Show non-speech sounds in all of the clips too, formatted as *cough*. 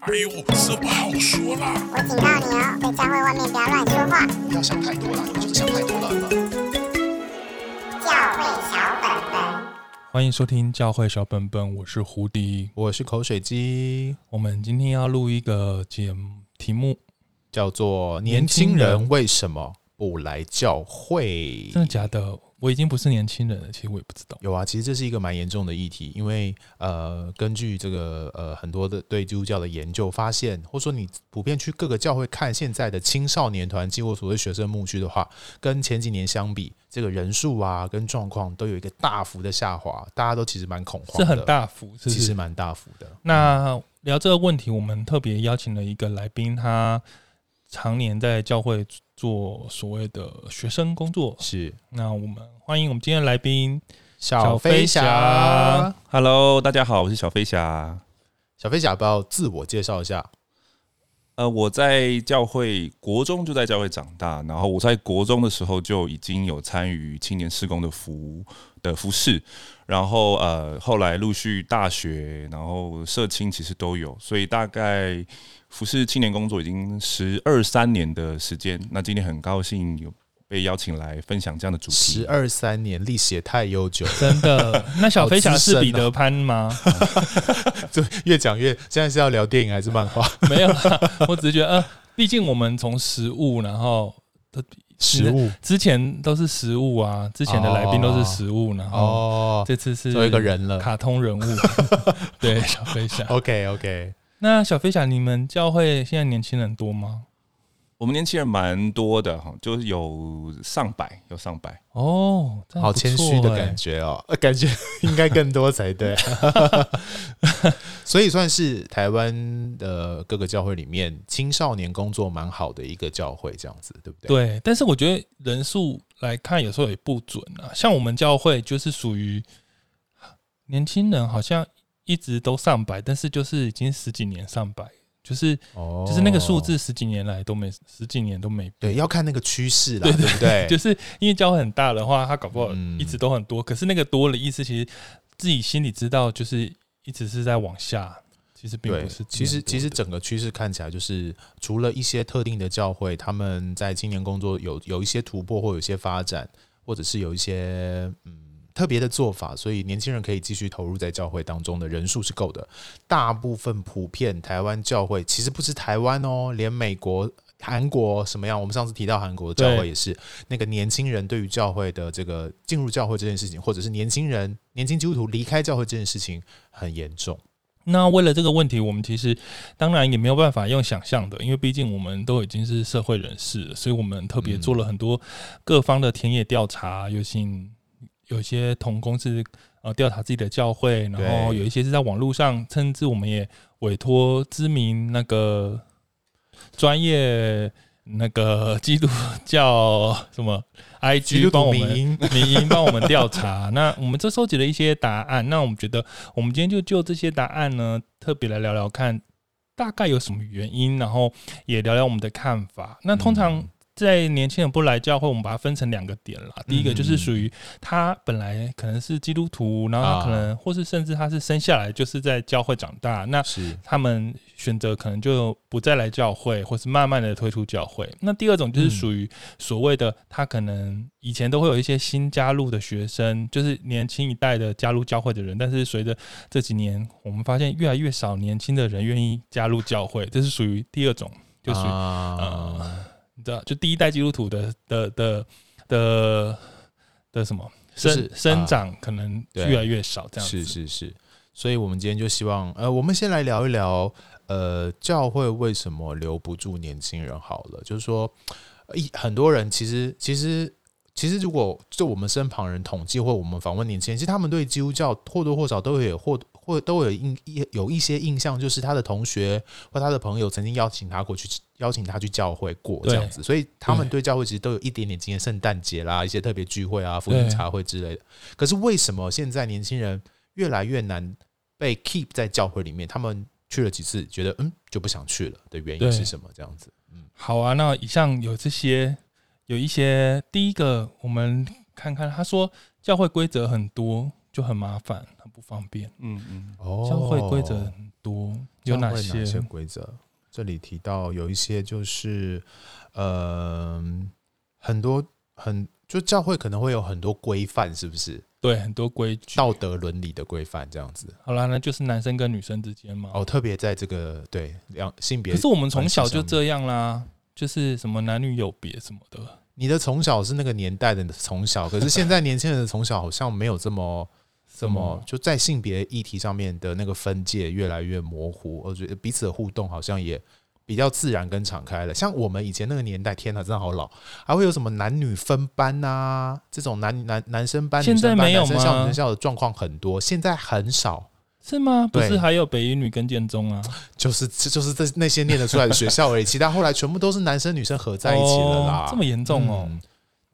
哎呦，这不好说啦！我警告你哦，在教会外面不要乱说话。不要想太多了，你就是想太多了。教会小本本，欢迎收听教会小本本，我是胡迪，我是口水鸡。我们今天要录一个节目，题目叫做“年轻人为什么不来教会”。真的假的？我已经不是年轻人了，其实我也不知道。有啊，其实这是一个蛮严重的议题，因为呃，根据这个呃很多的对基督教的研究发现，或者说你普遍去各个教会看现在的青少年团契或所谓学生牧区的话，跟前几年相比，这个人数啊跟状况都有一个大幅的下滑，大家都其实蛮恐慌的，是很大幅，是是其实蛮大幅的。那聊这个问题，我们特别邀请了一个来宾，他常年在教会做所谓的学生工作，是。那我们欢迎我们今天的来宾小飞侠。Hello，大家好，我是小飞侠。小飞侠，要不要自我介绍一下？呃，我在教会国中就在教会长大，然后我在国中的时候就已经有参与青年施工的服的服饰，然后呃，后来陆续大学，然后社青其实都有，所以大概。服饰青年工作已经十二三年的时间，那今天很高兴有被邀请来分享这样的主题。十二三年历史也太悠久，真的。*laughs* 那小飞侠是彼得潘吗？*laughs* 就越讲越，现在是要聊电影还是漫画？*laughs* 没有啦，我只是觉得，呃，毕竟我们从实物，然后实物之前都是实物啊，之前的来宾都是实务，然后这次是做一个人了，卡通人物。对，小飞侠。OK OK。那小飞侠，你们教会现在年轻人多吗？我们年轻人蛮多的哈，就是有上百，有上百哦，好谦虚的感觉哦，*laughs* 感觉应该更多才对。*laughs* 所以算是台湾的各个教会里面青少年工作蛮好的一个教会，这样子对不对？对，但是我觉得人数来看有时候也不准啊。像我们教会就是属于年轻人，好像。一直都上百，但是就是已经十几年上百，就是、哦、就是那个数字十几年来都没十几年都没。对，要看那个趋势啦，对对不对？就是因为教会很大的话，他搞不好一直都很多，嗯、可是那个多的意思，其实自己心里知道，就是一直是在往下。其实并不是，其实其实整个趋势看起来就是，除了一些特定的教会，他们在青年工作有有一些突破或有一些发展，或者是有一些嗯。特别的做法，所以年轻人可以继续投入在教会当中的人数是够的。大部分普遍台湾教会其实不是台湾哦，连美国、韩国什么样？我们上次提到韩国的教会也是，那个年轻人对于教会的这个进入教会这件事情，或者是年轻人年轻基督徒离开教会这件事情很严重。那为了这个问题，我们其实当然也没有办法用想象的，因为毕竟我们都已经是社会人士了，所以我们特别做了很多各方的田野调查，有幸。有些同工是呃调查自己的教会，然后有一些是在网络上，甚至我们也委托知名那个专业那个 *laughs* 基督教什么 IG 帮我们 *laughs* 民营帮我们调查。*laughs* 那我们这收集了一些答案。那我们觉得，我们今天就就这些答案呢，特别来聊聊看，大概有什么原因，然后也聊聊我们的看法。那通常。在年轻人不来教会，我们把它分成两个点啦。第一个就是属于他本来可能是基督徒，然后他可能或是甚至他是生下来就是在教会长大，那他们选择可能就不再来教会，或是慢慢的退出教会。那第二种就是属于所谓的他可能以前都会有一些新加入的学生，就是年轻一代的加入教会的人，但是随着这几年我们发现越来越少年轻的人愿意加入教会，这是属于第二种，就属于呃。对，就第一代基督徒的的的的的什么生生长可能越来越少，这样子是是是，所以我们今天就希望，呃，我们先来聊一聊，呃，教会为什么留不住年轻人？好了，就是说，一很多人其实其实其实，如果就我们身旁人统计或我们访问年轻人，其实他们对基督教或多或少都会有或或都有印有一些印象，就是他的同学或他的朋友曾经邀请他过去。邀请他去教会过这样子，所以他们对教会其实都有一点点经验。圣诞节啦，一些特别聚会啊，福音茶会之类的。可是为什么现在年轻人越来越难被 keep 在教会里面？他们去了几次，觉得嗯就不想去了的原因是什么？这样子，嗯，好啊。那以上有这些，有一些第一个，我们看看他说教会规则很多，就很麻烦，很不方便。嗯嗯，哦，教会规则很多。有哪些规则？这里提到有一些就是，呃，很多很就教会可能会有很多规范，是不是？对，很多规矩，道德伦理的规范这样子。好啦，那就是男生跟女生之间嘛。哦，特别在这个对两性别，可是我们从小就这样啦，就是什么男女有别什么的。你的从小是那个年代的从小，可是现在年轻人的从小好像没有这么这么就在性别议题上面的那个分界越来越模糊，我觉得彼此的互动好像也比较自然跟敞开了。像我们以前那个年代，天哪，真的好老，还会有什么男女分班啊？这种男男男生班、现在没有吗？男生校、女生校的状况很多，现在很少。是吗？不是还有北一女跟建中啊？就是就是这那些念得出来的学校而已，其他后来全部都是男生女生合在一起了啦。哦、这么严重哦、嗯？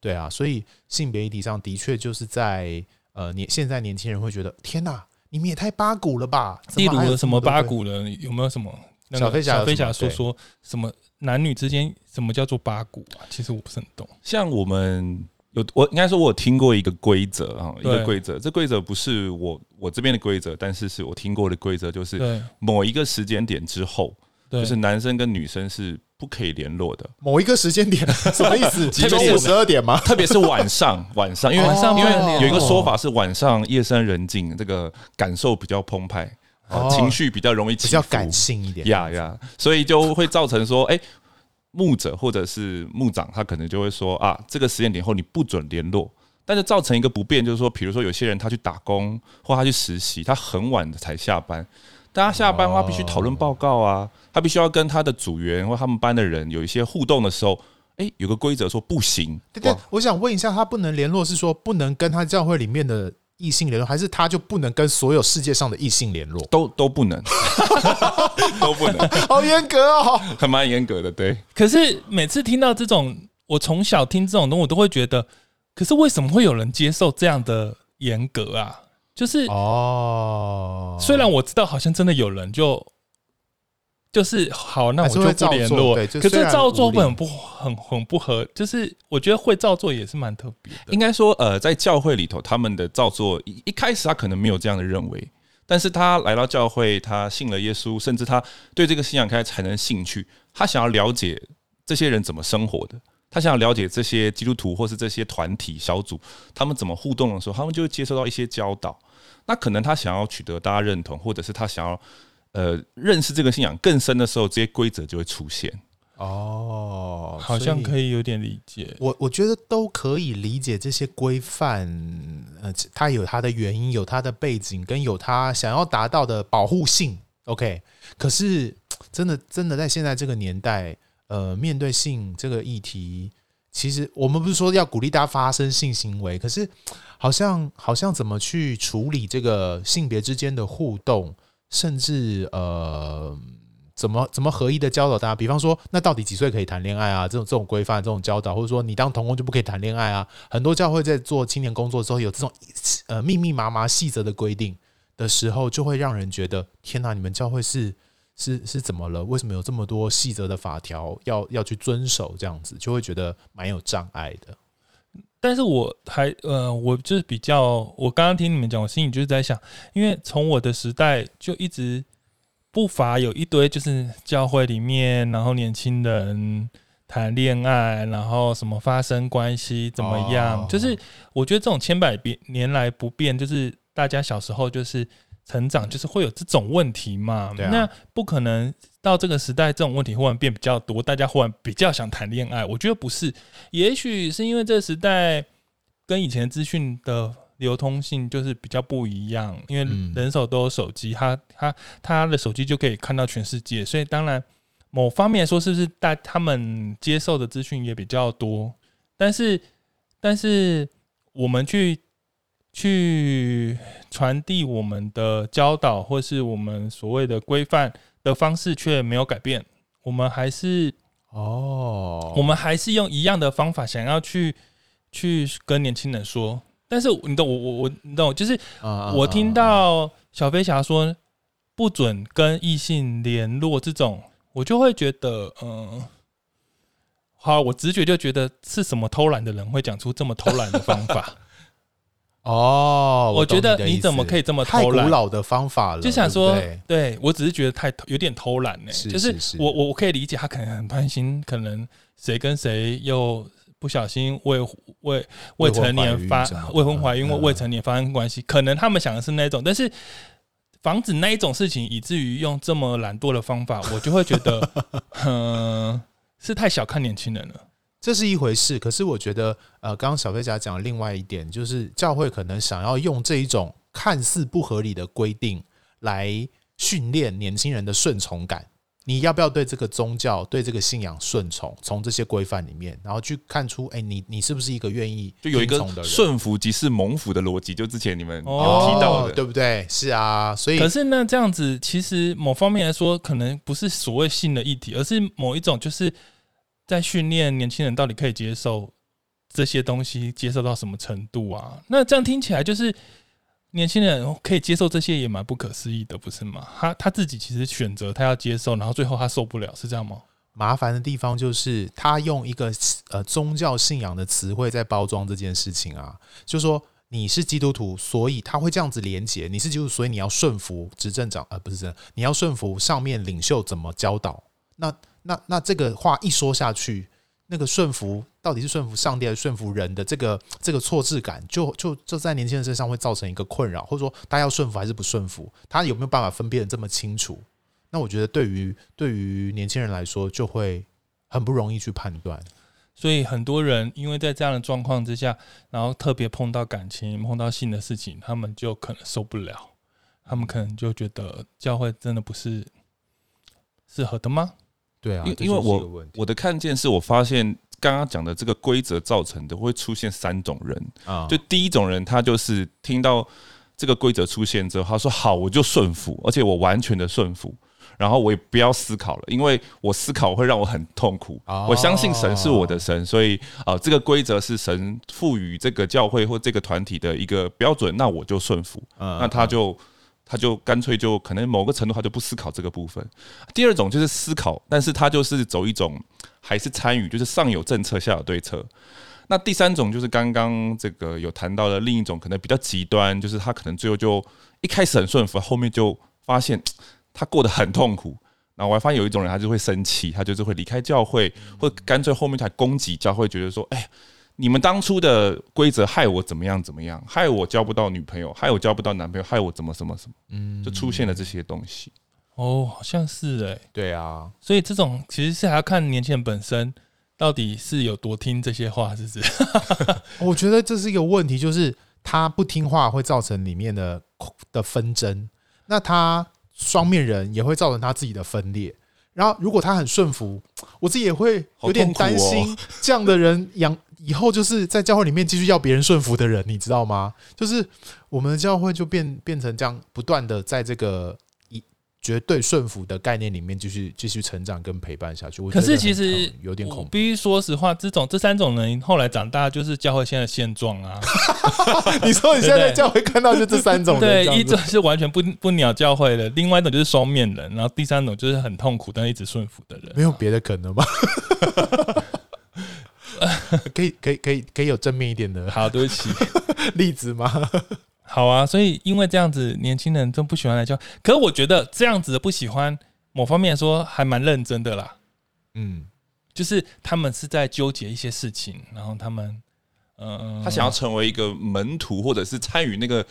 对啊，所以性别议题上的确就是在呃年现在年轻人会觉得天哪，你们也太八股了吧？例如有什么八股了？有没有什么？小飞侠，小飞侠说说什么男女之间什么叫做八股啊？其实我不是很懂。像我们。有我应该说，我有听过一个规则啊，一个规则。这规则不是我我这边的规则，但是是我听过的规则，就是某一个时间点之后，就是男生跟女生是不可以联络的。某一个时间点 *laughs* 什么意思？*laughs* 中午十二点吗？特别是晚上，晚上，因为晚上因为有一个说法是晚上夜深人静，这个感受比较澎湃，情绪比较容易起伏，比较感性一点。呀呀，所以就会造成说，哎。牧者或者是牧长，他可能就会说啊，这个时间点后你不准联络，但是造成一个不便，就是说，比如说有些人他去打工或他去实习，他很晚才下班，大家下班的话必须讨论报告啊，他必须要跟他的组员或他们班的人有一些互动的时候，哎，有个规则说不行。对对，我想问一下，他不能联络是说不能跟他教会里面的。异性联络，还是他就不能跟所有世界上的异性联络？都都不能，*laughs* 都不能，好严格哦，还蛮严格的。对，可是每次听到这种，我从小听这种东西，我都会觉得，可是为什么会有人接受这样的严格啊？就是哦，虽然我知道，好像真的有人就。就是好，那我就不联络。可是照做很不很很不合，就是我觉得会照做也是蛮特别的。应该说，呃，在教会里头，他们的照做一一开始他可能没有这样的认为，但是他来到教会，他信了耶稣，甚至他对这个信仰开始产生兴趣，他想要了解这些人怎么生活的，他想要了解这些基督徒或是这些团体小组他们怎么互动的时候，他们就会接受到一些教导。那可能他想要取得大家认同，或者是他想要。呃，认识这个信仰更深的时候，这些规则就会出现。哦，好像可以有点理解。我我觉得都可以理解这些规范，呃，它有它的原因，有它的背景，跟有它想要达到的保护性。OK，可是真的真的在现在这个年代，呃，面对性这个议题，其实我们不是说要鼓励大家发生性行为，可是好像好像怎么去处理这个性别之间的互动？甚至呃，怎么怎么合一的教导大家？比方说，那到底几岁可以谈恋爱啊？这种这种规范、这种教导，或者说你当童工就不可以谈恋爱啊？很多教会在做青年工作之后，有这种呃密密麻麻细则的规定的时候，就会让人觉得天哪！你们教会是是是怎么了？为什么有这么多细则的法条要要去遵守？这样子就会觉得蛮有障碍的。但是我还呃，我就是比较，我刚刚听你们讲，我心里就是在想，因为从我的时代就一直不乏有一堆就是教会里面，然后年轻人谈恋爱，然后什么发生关系怎么样，就是我觉得这种千百年来不变，就是大家小时候就是。成长就是会有这种问题嘛？对啊。那不可能到这个时代，这种问题忽然变比较多，大家忽然比较想谈恋爱。我觉得不是，也许是因为这个时代跟以前资讯的流通性就是比较不一样，因为人手都有手机，他他他的手机就可以看到全世界，所以当然某方面说，是不是大他们接受的资讯也比较多？但是但是我们去。去传递我们的教导，或是我们所谓的规范的方式，却没有改变。我们还是哦，我们还是用一样的方法，想要去去跟年轻人说。但是你懂我，我我你懂，就是我听到小飞侠说不准跟异性联络这种，我就会觉得，嗯，好，我直觉就觉得是什么偷懒的人会讲出这么偷懒的方法。哦，我觉得你怎么可以这么偷懒？太古老的方法了，就想说，对不对？我只是觉得太有点偷懒呢、就是是是。我我我可以理解他可能很担心，可能谁跟谁又不小心未未未成年发未婚怀孕或未成年发生关系，可能他们想的是那种，但是防止那一种事情，以至于用这么懒惰的方法，我就会觉得，*laughs* 嗯，是太小看年轻人了。这是一回事，可是我觉得，呃，刚刚小飞侠讲的另外一点，就是教会可能想要用这一种看似不合理的规定来训练年轻人的顺从感。你要不要对这个宗教、对这个信仰顺从？从这些规范里面，然后去看出，哎，你你是不是一个愿意就有一个？顺服即是蒙福的逻辑？就之前你们有哦提到的，对不对？是啊，所以可是呢，这样子其实某方面来说，可能不是所谓性的议题，而是某一种就是。在训练年轻人到底可以接受这些东西，接受到什么程度啊？那这样听起来就是年轻人可以接受这些也蛮不可思议的，不是吗？他他自己其实选择他要接受，然后最后他受不了，是这样吗？麻烦的地方就是他用一个呃宗教信仰的词汇在包装这件事情啊，就说你是基督徒，所以他会这样子连结，你是基督徒，所以你要顺服执政长，呃，不是这样，你要顺服上面领袖怎么教导，那。那那这个话一说下去，那个顺服到底是顺服上帝还是顺服人的这个这个错置感就，就就在年轻人身上会造成一个困扰，或者说他要顺服还是不顺服，他有没有办法分辨得这么清楚？那我觉得对于对于年轻人来说，就会很不容易去判断。所以很多人因为在这样的状况之下，然后特别碰到感情、碰到性的事情，他们就可能受不了，他们可能就觉得教会真的不是适合的吗？对啊，因因为我我的看见是我发现刚刚讲的这个规则造成的会出现三种人啊，就第一种人他就是听到这个规则出现之后，他说好我就顺服，而且我完全的顺服，然后我也不要思考了，因为我思考会让我很痛苦。我相信神是我的神，所以啊这个规则是神赋予这个教会或这个团体的一个标准，那我就顺服。那他就。他就干脆就可能某个程度他就不思考这个部分。第二种就是思考，但是他就是走一种还是参与，就是上有政策下有对策。那第三种就是刚刚这个有谈到的另一种，可能比较极端，就是他可能最后就一开始很顺服，后面就发现他过得很痛苦。然后我还发现有一种人，他就会生气，他就是会离开教会，或干脆后面才攻击教会，觉得说，哎。你们当初的规则害我怎么样怎么样，害我交不到女朋友，害我交不到男朋友，害我怎么什么什么，嗯，就出现了这些东西。哦，好像是哎，对啊，所以这种其实是还要看年轻人本身到底是有多听这些话，是不是？*laughs* 我觉得这是一个问题，就是他不听话会造成里面的的纷争，那他双面人也会造成他自己的分裂。然后如果他很顺服，我自己也会有点担心这样的人养。以后就是在教会里面继续要别人顺服的人，你知道吗？就是我们的教会就变变成这样，不断的在这个一绝对顺服的概念里面继续继续成长跟陪伴下去。可是其实有点恐怖。必须说实话，这种这三种人后来长大就是教会现在的现状啊。*laughs* 你说你现在在教会看到就这三种人，对，一种是完全不不鸟教会的，另外一种就是双面人，然后第三种就是很痛苦但一直顺服的人。没有别的可能吗？*laughs* *laughs* *laughs* 可以可以可以可以有正面一点的，好，对不起，*laughs* 例子吗？好啊，所以因为这样子，年轻人都不喜欢来教。可是我觉得这样子的不喜欢，某方面来说还蛮认真的啦。嗯，就是他们是在纠结一些事情，然后他们，嗯，他想要成为一个门徒，或者是参与那个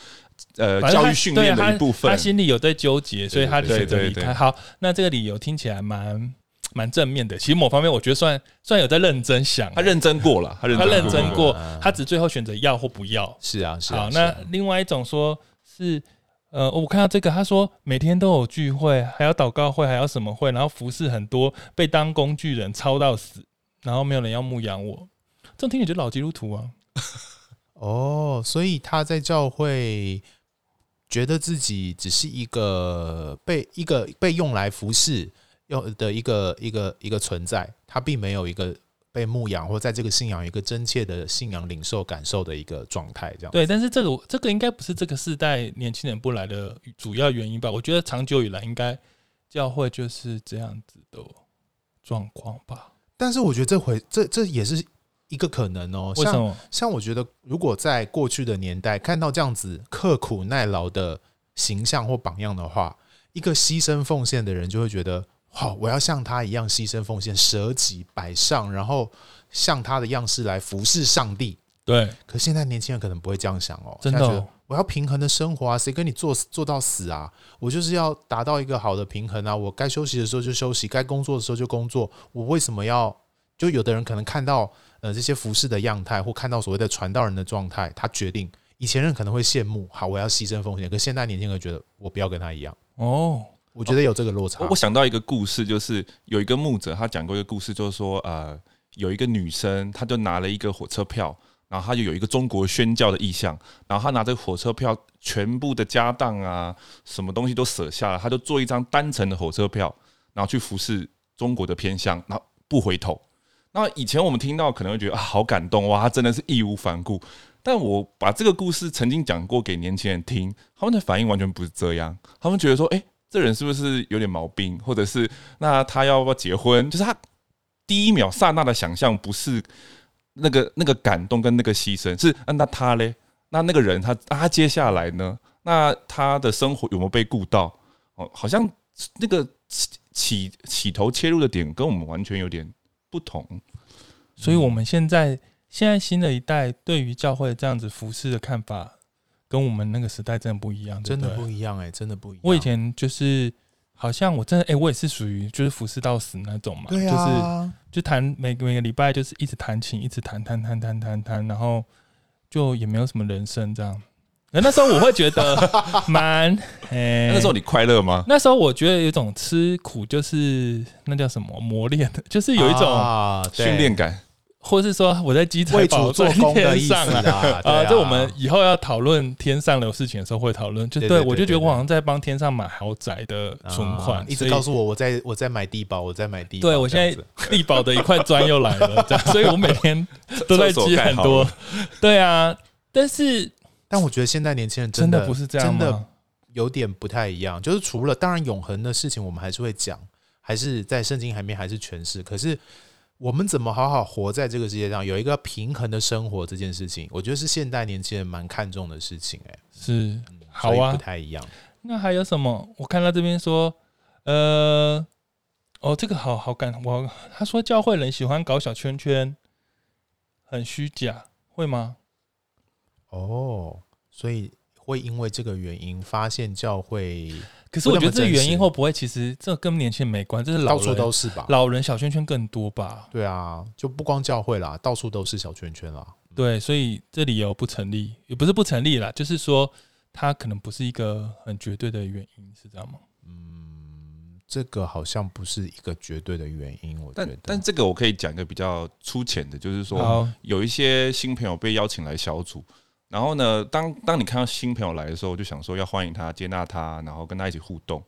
呃教育训练的一部分他，他心里有在纠结，所以他选择离开。好，那这个理由听起来蛮。蛮正面的，其实某方面我觉得算算有在认真想，他认真过了，他认他认真过，他只最后选择要或不要。是啊，是啊。好，那另外一种说是，呃，我看到这个，他说每天都有聚会，还要祷告会，还要什么会，然后服侍很多，被当工具人操到死，然后没有人要牧养我，这种听起来就老基督徒啊。*laughs* 哦，所以他在教会觉得自己只是一个被一个被用来服侍。用的一个一个一个存在，他并没有一个被牧养或在这个信仰一个真切的信仰领受感受的一个状态，这样对。但是这个这个应该不是这个世代年轻人不来的主要原因吧？我觉得长久以来应该教会就是这样子的状况吧。但是我觉得这回这这也是一个可能哦。为什么？像像我觉得，如果在过去的年代看到这样子刻苦耐劳的形象或榜样的话，一个牺牲奉献的人就会觉得，好，我要像他一样牺牲奉献，舍己摆上，然后像他的样式来服侍上帝。对，可现在年轻人可能不会这样想哦，真的哦。我要平衡的生活啊，谁跟你做做到死啊？我就是要达到一个好的平衡啊！我该休息的时候就休息，该工作的时候就工作。我为什么要？就有的人可能看到呃这些服饰的样态，或看到所谓的传道人的状态，他决定。以前人可能会羡慕，好，我要牺牲奉献。可现在年轻人觉得，我不要跟他一样。哦，我觉得有这个落差。我想到一个故事，就是有一个牧者，他讲过一个故事，就是说呃，有一个女生，她就拿了一个火车票。然后她就有一个中国宣教的意向，然后她拿着火车票，全部的家当啊，什么东西都舍下了，她就坐一张单程的火车票，然后去服侍中国的偏乡，然后不回头。那以前我们听到可能会觉得啊，好感动哇，她真的是义无反顾。但我把这个故事曾经讲过给年轻人听，他们的反应完全不是这样，他们觉得说，哎，这人是不是有点毛病，或者是那他要不要结婚？就是他第一秒刹那的想象不是。那个那个感动跟那个牺牲是，那他嘞？那那个人他他接下来呢？那他的生活有没有被顾到？哦，好像那个起起起头切入的点跟我们完全有点不同，所以我们现在现在新的一代对于教会这样子服侍的看法，跟我们那个时代真的不一样，真的不一样哎、欸，真的不一样。我以前就是。好像我真的哎、欸，我也是属于就是服侍到死那种嘛，对啊、就是就弹每个每个礼拜就是一直弹琴，一直弹弹弹弹弹弹，然后就也没有什么人生这样。那那时候我会觉得 *laughs* 蛮哎，欸、那时候你快乐吗？那时候我觉得有一种吃苦，就是那叫什么磨练，就是有一种训练感。或是说我在积财宝在天上啊，*laughs* 啊，就我们以后要讨论天上的事情的时候会讨论，就对我就觉得我好像在帮天上买豪宅的存款，一直告诉我我在我在买地保，我在买地保，对我现在地保的一块砖又来了，这样，*laughs* 所以我每天都在积很多，对啊，但是但我觉得现在年轻人真的不是这样，真的有点不太一样，就是除了当然永恒的事情我们还是会讲，还是在圣经里面还是诠释，可是。我们怎么好好活在这个世界上，有一个平衡的生活这件事情，我觉得是现代年轻人蛮看重的事情。哎，是，好啊，不太一样。那还有什么？我看到这边说，呃，哦，这个好好感，我他说教会人喜欢搞小圈圈，很虚假，会吗？哦，所以会因为这个原因发现教会。可是我觉得这个原因会不会，其实这跟年轻人没关，这是老人到处都是吧？老人小圈圈更多吧？对啊，就不光教会啦，到处都是小圈圈啦。对，所以这理由不成立，也不是不成立啦，就是说它可能不是一个很绝对的原因，是这样吗？嗯，这个好像不是一个绝对的原因，我觉得。但但这个我可以讲一个比较粗浅的，就是说有一些新朋友被邀请来小组。然后呢，当当你看到新朋友来的时候，就想说要欢迎他、接纳他，然后跟他一起互动。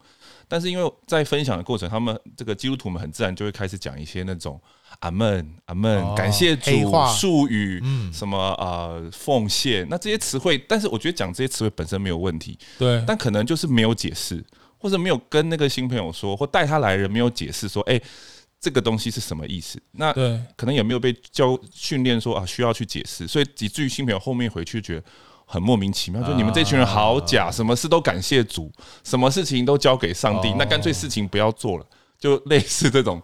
但是因为在分享的过程，他们这个基督徒们很自然就会开始讲一些那种阿门、阿门、哦、感谢主、术语、嗯、什么呃奉献，那这些词汇。但是我觉得讲这些词汇本身没有问题，对。但可能就是没有解释，或者没有跟那个新朋友说，或带他来的人没有解释说，哎。这个东西是什么意思？那可能也没有被教训练说啊，需要去解释，所以以至于新朋友后面回去觉得很莫名其妙，就你们这群人好假，什么事都感谢主，什么事情都交给上帝，那干脆事情不要做了，就类似这种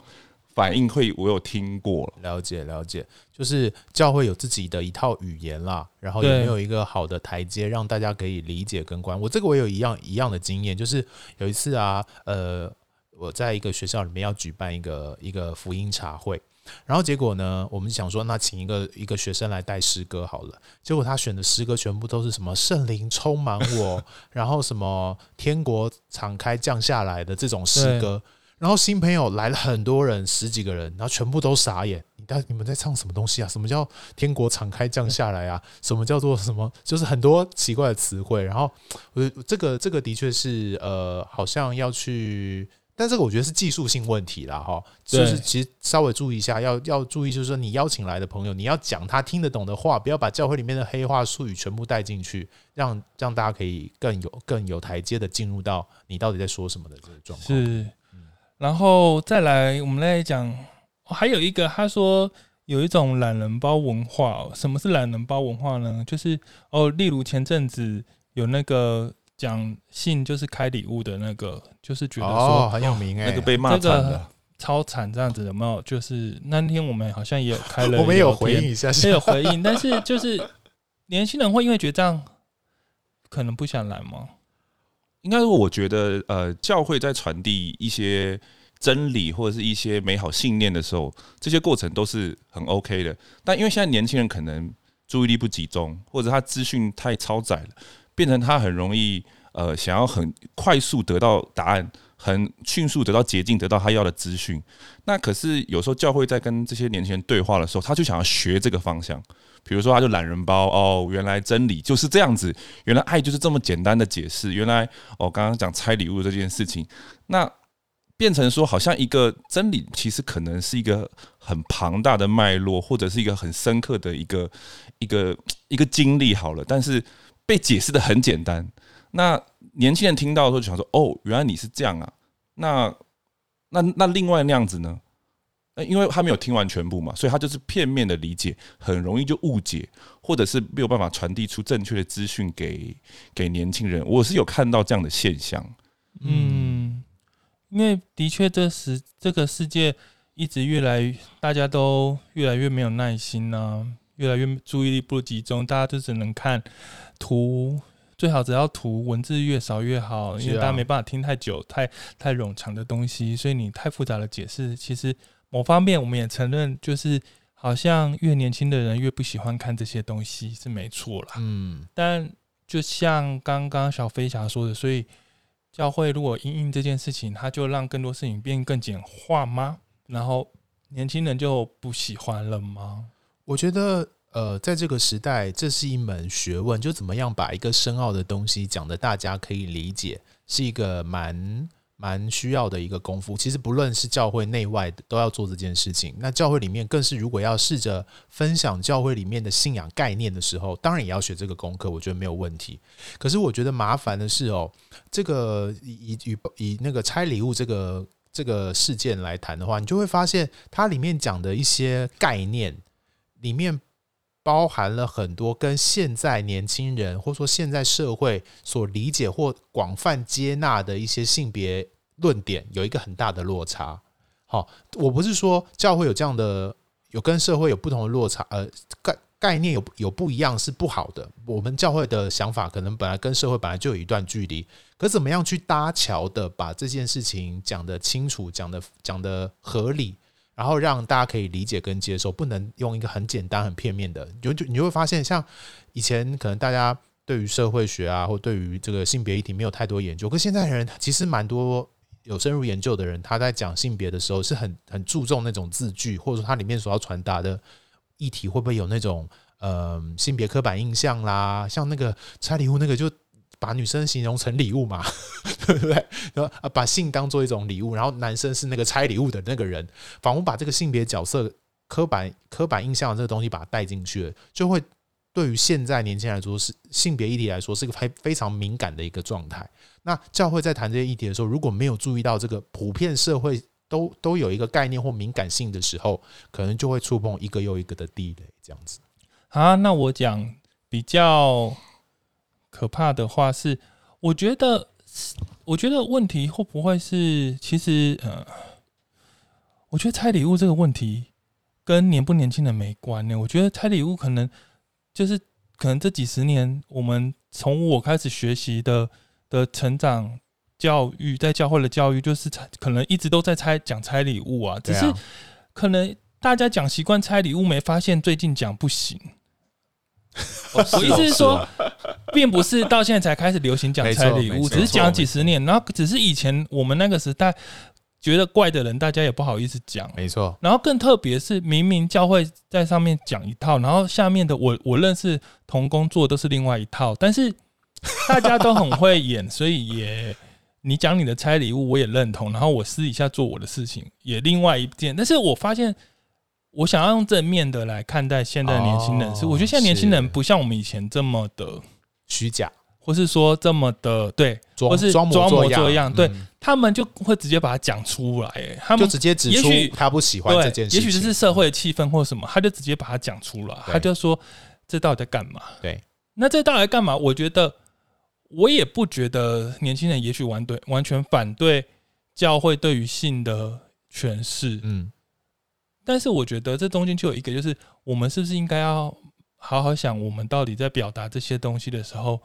反应会，我有听过了。了解了解，就是教会有自己的一套语言啦，然后也没有一个好的台阶让大家可以理解跟关？我这个我有一样一样的经验，就是有一次啊，呃。我在一个学校里面要举办一个一个福音茶会，然后结果呢，我们想说那请一个一个学生来带诗歌好了，结果他选的诗歌全部都是什么圣灵充满我，*laughs* 然后什么天国敞开降下来的这种诗歌，然后新朋友来了很多人十几个人，然后全部都傻眼，你在你们在唱什么东西啊？什么叫天国敞开降下来啊？什么叫做什么？就是很多奇怪的词汇，然后我这个这个的确是呃，好像要去。但这个我觉得是技术性问题啦，哈，就是其实稍微注意一下，要要注意，就是说你邀请来的朋友，你要讲他听得懂的话，不要把教会里面的黑话术语全部带进去，让让大家可以更有更有台阶的进入到你到底在说什么的这个状况。是，然后再来我们来讲，还有一个他说有一种懒人包文化哦。什么是懒人包文化呢？就是哦，例如前阵子有那个讲信就是开礼物的那个，就是觉得说、哦、很有名哎、欸，那个被骂惨的。超惨这样子有没有？就是那天我们好像也有开了，*laughs* 我们有回应一下，也有回应，但是就是年轻人会因为觉得这样可能不想来吗？应该说，我觉得呃，教会在传递一些真理或者是一些美好信念的时候，这些过程都是很 OK 的。但因为现在年轻人可能注意力不集中，或者他资讯太超载了，变成他很容易呃想要很快速得到答案。很迅速得到捷径，得到他要的资讯。那可是有时候教会在跟这些年轻人对话的时候，他就想要学这个方向。比如说，他就懒人包哦，原来真理就是这样子，原来爱就是这么简单的解释。原来哦，刚刚讲拆礼物这件事情，那变成说好像一个真理，其实可能是一个很庞大的脉络，或者是一个很深刻的一个一个一个经历。好了，但是被解释得很简单。那年轻人听到的时候就想说：“哦，原来你是这样啊！”那那那另外那样子呢？那因为他没有听完全部嘛，所以他就是片面的理解，很容易就误解，或者是没有办法传递出正确的资讯给给年轻人。我是有看到这样的现象。嗯，因为的确，这时这个世界一直越来，大家都越来越没有耐心呢、啊，越来越注意力不集中，大家就只能看图。最好只要图文字越少越好，因为大家没办法听太久、太太冗长的东西，所以你太复杂的解释，其实某方面我们也承认，就是好像越年轻的人越不喜欢看这些东西是没错啦。嗯，但就像刚刚小飞侠说的，所以教会如果因应这件事情，他就让更多事情变更简化吗？然后年轻人就不喜欢了吗？我觉得。呃，在这个时代，这是一门学问，就怎么样把一个深奥的东西讲得大家可以理解，是一个蛮蛮需要的一个功夫。其实不论是教会内外，都要做这件事情。那教会里面更是，如果要试着分享教会里面的信仰概念的时候，当然也要学这个功课，我觉得没有问题。可是我觉得麻烦的是哦，这个以以以那个拆礼物这个这个事件来谈的话，你就会发现它里面讲的一些概念里面。包含了很多跟现在年轻人或者说现在社会所理解或广泛接纳的一些性别论点有一个很大的落差。好，我不是说教会有这样的有跟社会有不同的落差，呃，概概念有有不一样是不好的。我们教会的想法可能本来跟社会本来就有一段距离，可怎么样去搭桥的把这件事情讲得清楚，讲得讲得合理。然后让大家可以理解跟接受，不能用一个很简单、很片面的。就就你就会发现，像以前可能大家对于社会学啊，或对于这个性别议题没有太多研究，可现在人其实蛮多有深入研究的人，他在讲性别的时候是很很注重那种字句，或者说它里面所要传达的议题会不会有那种呃性别刻板印象啦，像那个拆礼物那个就。把女生形容成礼物嘛，*laughs* 对不对？然后啊，把性当做一种礼物，然后男生是那个拆礼物的那个人，仿佛把这个性别角色刻板刻板印象这个东西把它带进去了，就会对于现在年轻人来说是性别议题来说是一个非非常敏感的一个状态。那教会在谈这些议题的时候，如果没有注意到这个普遍社会都都有一个概念或敏感性的时候，可能就会触碰一个又一个的地雷，这样子。啊，那我讲比较。可怕的话是，我觉得，我觉得问题会不会是，其实，呃，我觉得拆礼物这个问题跟年不年轻人没关呢。我觉得拆礼物可能就是，可能这几十年我们从我开始学习的的成长教育，在教会的教育，就是拆，可能一直都在拆讲拆礼物啊，只是可能大家讲习惯拆礼物，没发现最近讲不行。我意思是说，并不是到现在才开始流行讲拆礼物，只是讲几十年，然后只是以前我们那个时代觉得怪的人，大家也不好意思讲。没错。然后更特别是，明明教会在上面讲一套，然后下面的我我认识同工作都是另外一套，但是 *laughs* 大家都很会演，所以也你讲你的拆礼物，我也认同。然后我私底下做我的事情，也另外一件。但是我发现。我想要用正面的来看待现在的年轻人，是我觉得现在年轻人不像我们以前这么的虚假，或是说这么的对，装或是装模作样。对，他们就会直接把它讲出来，哎，他们就直接指出他不喜欢这件事情，也许这是社会气氛或什么，他就直接把它讲出来，他就说这到底在干嘛？对，那这到底在干嘛？我觉得我也不觉得年轻人也许完对完全反对教会对于性的诠释，嗯，但是我觉得这中间就有一个，就是我们是不是应该要好好想，我们到底在表达这些东西的时候，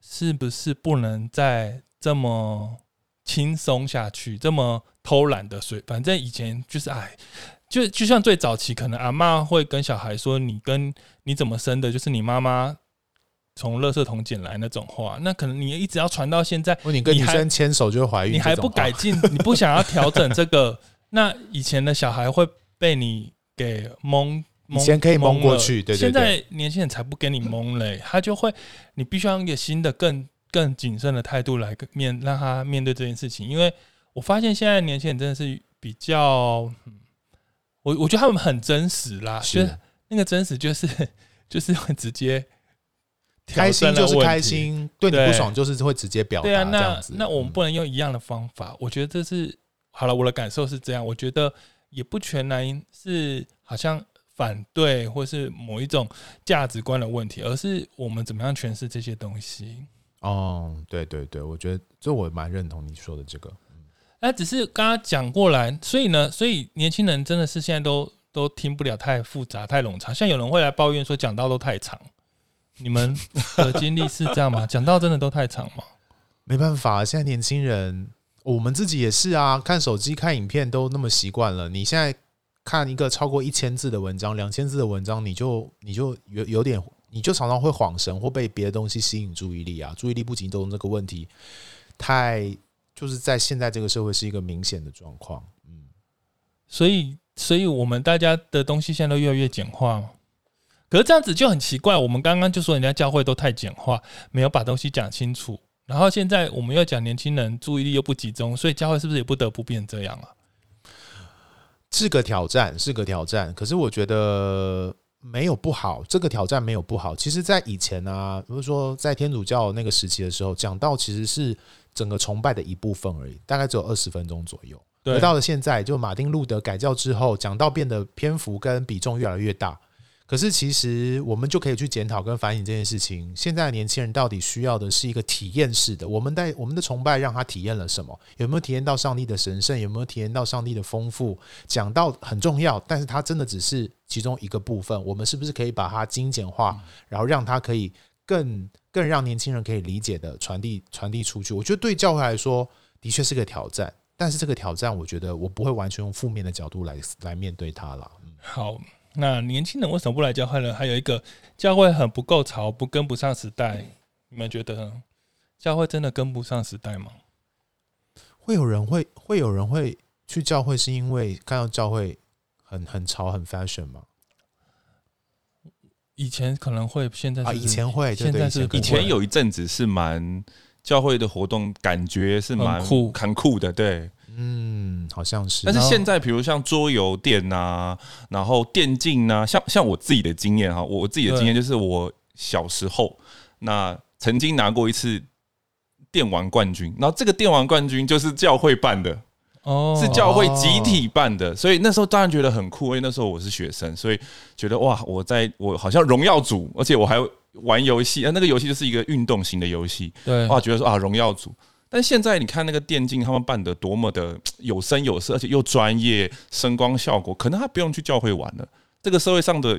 是不是不能再这么。轻松下去，这么偷懒的睡，反正以前就是哎，就就像最早期，可能阿嬷会跟小孩说：“你跟你怎么生的，就是你妈妈从垃圾桶捡来那种话。”那可能你一直要传到现在，你跟女生牵手就会怀孕，你还不改进，你不想要调整这个，那以前的小孩会被你给蒙，以前可以蒙过去，对对对，现在年轻人才不给你蒙嘞，*laughs* 他就会，你必须要用一个新的更。更谨慎的态度来面让他面对这件事情，因为我发现现在年轻人真的是比较，我我觉得他们很真实啦，是。就是那个真实就是 *laughs* 就是会直接开心就是开心，对你不爽就是会直接表达。对啊，那那我们不能用一样的方法，嗯、我觉得这是好了，我的感受是这样，我觉得也不全然是好像反对或是某一种价值观的问题，而是我们怎么样诠释这些东西。哦，对对对，我觉得这我蛮认同你说的这个。那只是刚刚讲过来，所以呢，所以年轻人真的是现在都都听不了太复杂、太冗长。像有人会来抱怨说讲到都太长，你们的经历是这样吗？*laughs* 讲到真的都太长吗？没办法，现在年轻人，我们自己也是啊，看手机、看影片都那么习惯了。你现在看一个超过一千字的文章、两千字的文章，你就你就有有点。你就常常会恍神，或被别的东西吸引注意力啊！注意力不集中这个问题，太就是在现在这个社会是一个明显的状况。嗯，所以，所以我们大家的东西现在都越来越简化。可是这样子就很奇怪。我们刚刚就说人家教会都太简化，没有把东西讲清楚。然后现在我们又讲年轻人注意力又不集中，所以教会是不是也不得不变这样啊？是个挑战，是个挑战。可是我觉得。没有不好，这个挑战没有不好。其实，在以前啊，比如说在天主教那个时期的时候，讲道其实是整个崇拜的一部分而已，大概只有二十分钟左右。对，而到了现在，就马丁路德改教之后，讲道变得篇幅跟比重越来越大。可是，其实我们就可以去检讨跟反省这件事情。现在的年轻人到底需要的是一个体验式的？我们在我们的崇拜让他体验了什么？有没有体验到上帝的神圣？有没有体验到上帝的丰富？讲到很重要，但是它真的只是其中一个部分。我们是不是可以把它精简化，然后让它可以更更让年轻人可以理解的传递传递出去？我觉得对教会来说的确是个挑战，但是这个挑战，我觉得我不会完全用负面的角度来来面对它了。好。那年轻人为什么不来教会呢？还有一个，教会很不够潮，不跟不上时代。你们觉得教会真的跟不上时代吗？会有人会会有人会去教会，是因为看到教会很很潮很 fashion 吗？以前可能会，现在是是啊，以前会，现在是以前有一阵子是蛮教会的活动，感觉是蛮酷很酷的，对。嗯，好像是。但是现在，比如像桌游店呐，然后电竞呐，像像我自己的经验哈，我自己的经验就是，我小时候那曾经拿过一次电玩冠军，然后这个电玩冠军就是教会办的哦，是教会集体办的，所以那时候当然觉得很酷，因为那时候我是学生，所以觉得哇，我在我好像荣耀组，而且我还玩游戏，那个游戏就是一个运动型的游戏，对，哇，觉得说啊，荣耀组。但现在你看那个电竞，他们办的多么的 *tsk* 有声有色，而且又专业，声光效果，可能他不用去教会玩了。这个社会上的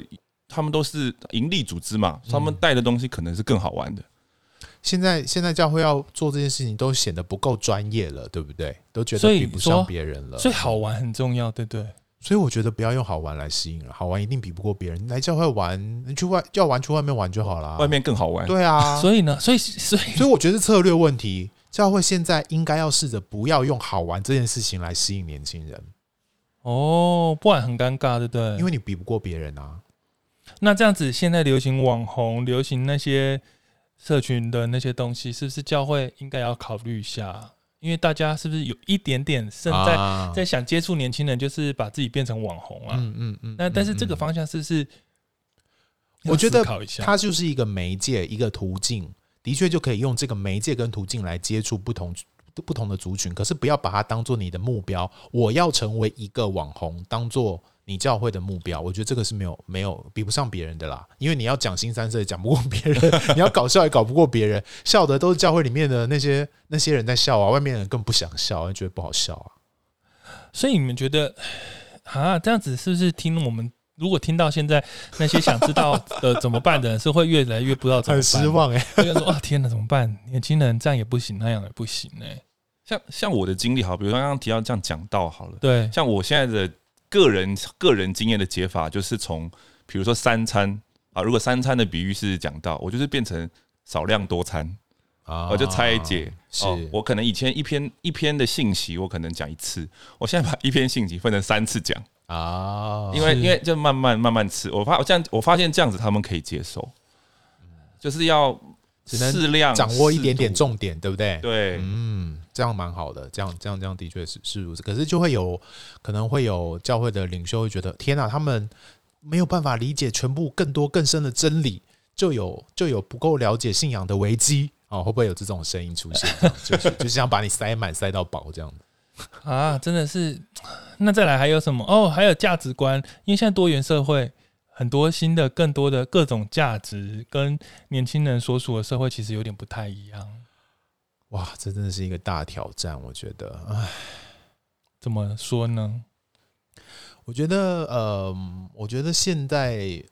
他们都是盈利组织嘛，他们带的东西可能是更好玩的。现在现在教会要做这件事情，都显得不够专业了，对不对？都觉得比不上别人了。所以好玩很重要，对不对？所以我觉得不要用好玩来吸引了，好玩一定比不过别人。来教会玩，你去外要玩去外面玩就好了，外面更好玩。对啊，所以呢，所以所以所以我觉得是策略问题。教会现在应该要试着不要用好玩这件事情来吸引年轻人哦，不然很尴尬，对不对？因为你比不过别人啊。那这样子，现在流行网红，流行那些社群的那些东西，是不是教会应该要考虑一下？因为大家是不是有一点点正在在想接触年轻人，就是把自己变成网红啊？嗯嗯嗯。那但是这个方向是不是？我觉得它就是一个媒介，一个途径。的确，就可以用这个媒介跟途径来接触不同不同的族群，可是不要把它当做你的目标。我要成为一个网红，当做你教会的目标，我觉得这个是没有没有比不上别人的啦。因为你要讲新三色，讲不过别人；*laughs* 你要搞笑，也搞不过别人。笑的都是教会里面的那些那些人在笑啊，外面人更不想笑，觉得不好笑啊。所以你们觉得啊，这样子是不是听我们？如果听到现在那些想知道呃怎么办的人，是会越来越不知道怎么办，很失望哎、欸，就说啊天哪，怎么办？年轻人这样也不行，那样也不行哎、欸。像像我的经历，好，比如说刚刚提到这样讲到好了，对，像我现在的个人个人经验的解法，就是从比如说三餐啊，如果三餐的比喻是讲到，我就是变成少量多餐啊，我就拆解，是、哦、我可能以前一篇一篇的信息，我可能讲一次，我现在把一篇信息分成三次讲。啊，因为因为就慢慢慢慢吃，我发我这样我发现这样子他们可以接受，就是要适量掌握一点点重点，对不对？对，嗯，这样蛮好的，这样这样这样的确是是如此。可是就会有可能会有教会的领袖会觉得，天哪，他们没有办法理解全部更多更深的真理，就有就有不够了解信仰的危机啊？会不会有这种声音出现？就是就是想把你塞满塞到饱这样啊，真的是。那再来还有什么？哦，还有价值观，因为现在多元社会，很多新的、更多的各种价值，跟年轻人所属的社会其实有点不太一样。哇，这真的是一个大挑战，我觉得。唉，怎么说呢？我觉得，呃，我觉得现在，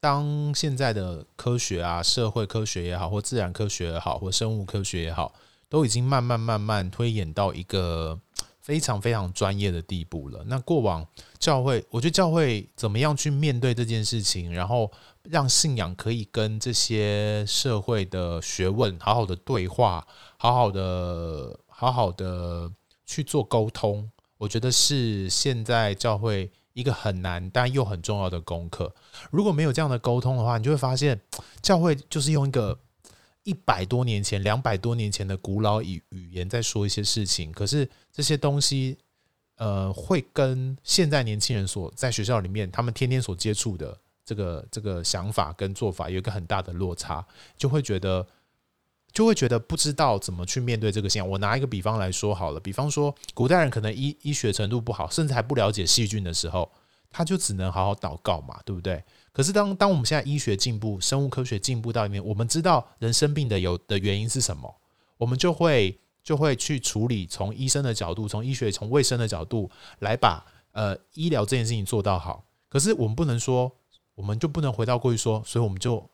当现在的科学啊，社会科学也好，或自然科学也好，或生物科学也好，都已经慢慢慢慢推演到一个。非常非常专业的地步了。那过往教会，我觉得教会怎么样去面对这件事情，然后让信仰可以跟这些社会的学问好好的对话，好好的好好的去做沟通，我觉得是现在教会一个很难但又很重要的功课。如果没有这样的沟通的话，你就会发现教会就是用一个。一百多年前、两百多年前的古老语语言在说一些事情，可是这些东西，呃，会跟现在年轻人所在学校里面他们天天所接触的这个这个想法跟做法有一个很大的落差，就会觉得，就会觉得不知道怎么去面对这个现象。我拿一个比方来说好了，比方说古代人可能医医学程度不好，甚至还不了解细菌的时候，他就只能好好祷告嘛，对不对？可是当当我们现在医学进步、生物科学进步到里面，我们知道人生病的有的原因是什么，我们就会就会去处理，从医生的角度、从医学、从卫生的角度来把呃医疗这件事情做到好。可是我们不能说，我们就不能回到过去说，所以我们就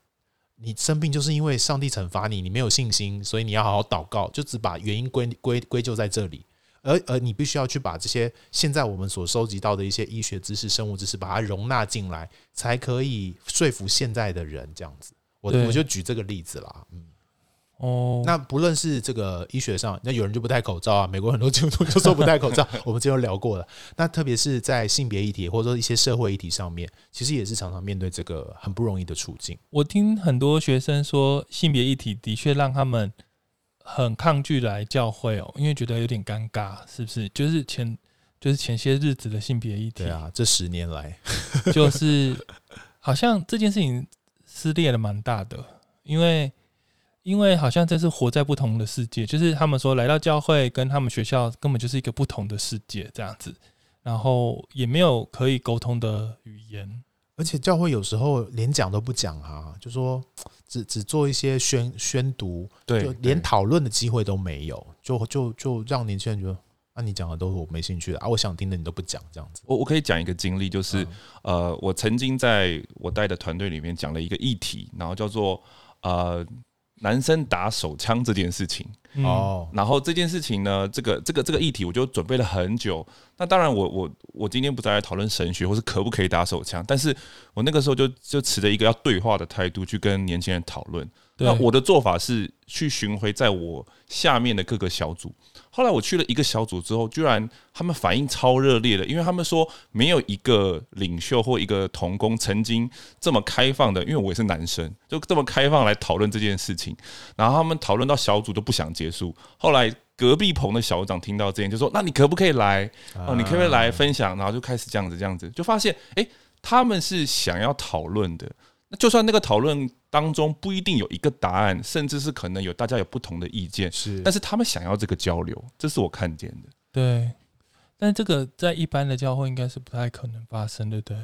你生病就是因为上帝惩罚你，你没有信心，所以你要好好祷告，就只把原因归归归咎在这里。而而你必须要去把这些现在我们所收集到的一些医学知识、生物知识，把它容纳进来，才可以说服现在的人这样子。我我就举这个例子啦，嗯，哦，那不论是这个医学上，那有人就不戴口罩啊，美国很多基督徒就说不戴口罩，*laughs* 我们之前聊过了。那特别是在性别议题或者说一些社会议题上面，其实也是常常面对这个很不容易的处境。我听很多学生说，性别议题的确让他们。很抗拒来教会哦，因为觉得有点尴尬，是不是？就是前就是前些日子的性别议题，对啊，这十年来 *laughs* 就是好像这件事情撕裂了蛮大的，因为因为好像这是活在不同的世界，就是他们说来到教会跟他们学校根本就是一个不同的世界这样子，然后也没有可以沟通的语言。而且教会有时候连讲都不讲啊，就说只只做一些宣宣读，对，就连讨论的机会都没有，就就就让年轻人觉得，啊，你讲的都是我没兴趣的啊，我想听的你都不讲，这样子。我我可以讲一个经历，就是、嗯、呃，我曾经在我带的团队里面讲了一个议题，然后叫做呃。男生打手枪这件事情哦，然后这件事情呢，这个这个这个议题，我就准备了很久。那当然我，我我我今天不再来讨论神学或是可不可以打手枪，但是我那个时候就就持着一个要对话的态度去跟年轻人讨论。那我的做法是去巡回在我下面的各个小组。后来我去了一个小组之后，居然他们反应超热烈的，因为他们说没有一个领袖或一个童工曾经这么开放的，因为我也是男生，就这么开放来讨论这件事情。然后他们讨论到小组都不想结束。后来隔壁棚的小组长听到这样，就说：“那你可不可以来？哦，你可不可以来分享？”然后就开始这样子，这样子就发现，诶，他们是想要讨论的。那就算那个讨论。当中不一定有一个答案，甚至是可能有大家有不同的意见，是，但是他们想要这个交流，这是我看见的。对，但这个在一般的教会应该是不太可能发生的，对。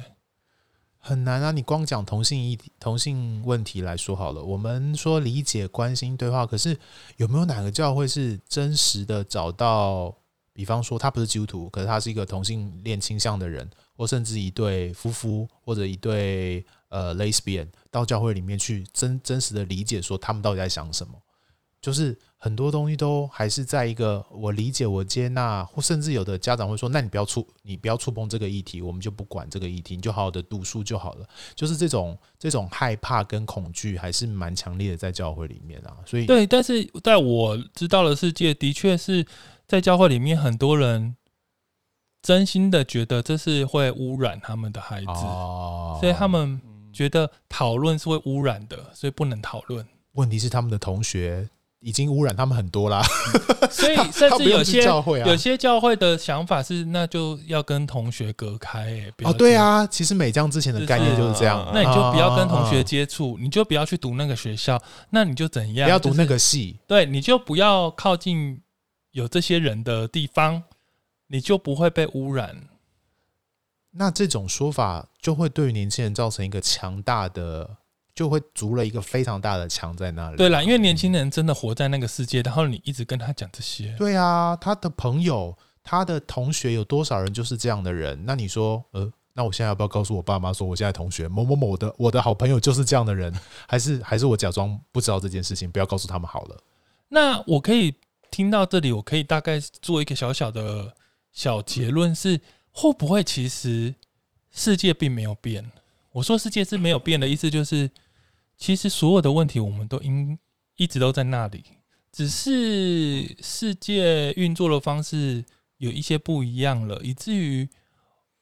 很难啊！你光讲同性议题、同性问题来说好了，我们说理解、关心、对话，可是有没有哪个教会是真实的找到？比方说，他不是基督徒，可是他是一个同性恋倾向的人，或甚至一对夫妇或者一对呃 lesbian 到教会里面去真真实的理解，说他们到底在想什么？就是很多东西都还是在一个我理解、我接纳，或甚至有的家长会说：“那你不要触，你不要触碰这个议题，我们就不管这个议题，你就好好的读书就好了。”就是这种这种害怕跟恐惧还是蛮强烈的在教会里面啊。所以对，但是在我知道的世界，的确是在教会里面，很多人真心的觉得这是会污染他们的孩子，哦，所以他们觉得讨论是会污染的，所以不能讨论。问题是他们的同学。已经污染他们很多啦，所以 *laughs* 甚至有些教会啊，有些教会的想法是，那就要跟同学隔开、欸。哦，对啊，其实美江之前的概念就是这样。那你就不要跟同学接触，你就不要去读那个学校，那你就怎样？不要读那个系，对，你就不要靠近有这些人的地方，你就不会被污染。那这种说法就会对于年轻人造成一个强大的。就会筑了一个非常大的墙在那里。对啦，因为年轻人真的活在那个世界，然后你一直跟他讲这些。对啊，他的朋友、他的同学有多少人就是这样的人？那你说，呃，那我现在要不要告诉我爸妈说，我现在同学某某某的我的好朋友就是这样的人？还是还是我假装不知道这件事情，不要告诉他们好了？那我可以听到这里，我可以大概做一个小小的小结论是：会不会其实世界并没有变？我说世界是没有变的意思就是。其实所有的问题，我们都应一直都在那里，只是世界运作的方式有一些不一样了，以至于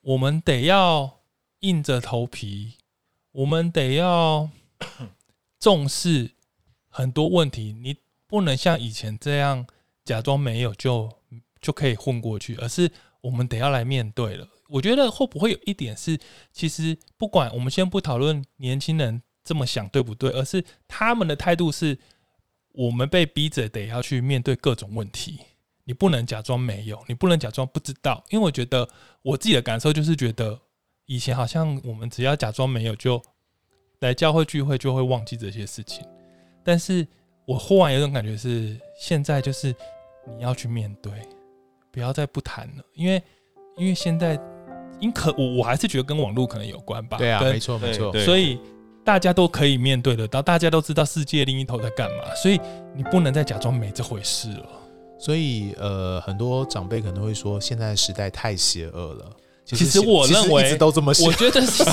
我们得要硬着头皮，我们得要重视很多问题。你不能像以前这样假装没有就就可以混过去，而是我们得要来面对了。我觉得会不会有一点是，其实不管我们先不讨论年轻人。这么想对不对？而是他们的态度是，我们被逼着得要去面对各种问题。你不能假装没有，你不能假装不知道。因为我觉得我自己的感受就是觉得，以前好像我们只要假装没有，就来教会聚会就会忘记这些事情。但是我忽然有种感觉是，现在就是你要去面对，不要再不谈了。因为因为现在，因可我我还是觉得跟网络可能有关吧。对啊，没错没错。所以。大家都可以面对得到，大家都知道世界另一头在干嘛，所以你不能再假装没这回事了。所以，呃，很多长辈可能会说，现在时代太邪恶了。其实我认为，一直都这么想。我觉得是，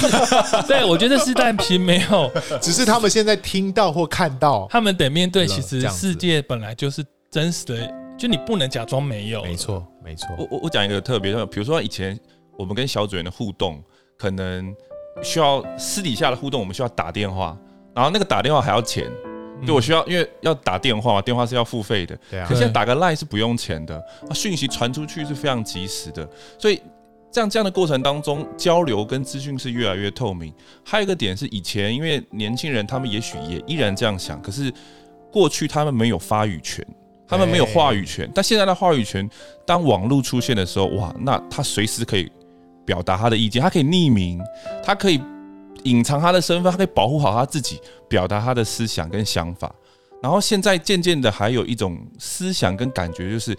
对，我觉得时代其实没有，*laughs* 只是他们现在听到或看到，他们得面对。其实世界本来就是真实的，就你不能假装没有。没错，没错。我我我讲一个特别的，比如说以前我们跟小组员的互动，可能。需要私底下的互动，我们需要打电话，然后那个打电话还要钱，就我需要，因为要打电话嘛，电话是要付费的。对啊。可现在打个 line 是不用钱的，啊，讯息传出去是非常及时的，所以这样这样的过程当中，交流跟资讯是越来越透明。还有一个点是，以前因为年轻人他们也许也依然这样想，可是过去他们没有发语权，他们没有话语权，但现在的话语权，当网络出现的时候，哇，那他随时可以。表达他的意见，他可以匿名，他可以隐藏他的身份，他可以保护好他自己，表达他的思想跟想法。然后现在渐渐的，还有一种思想跟感觉，就是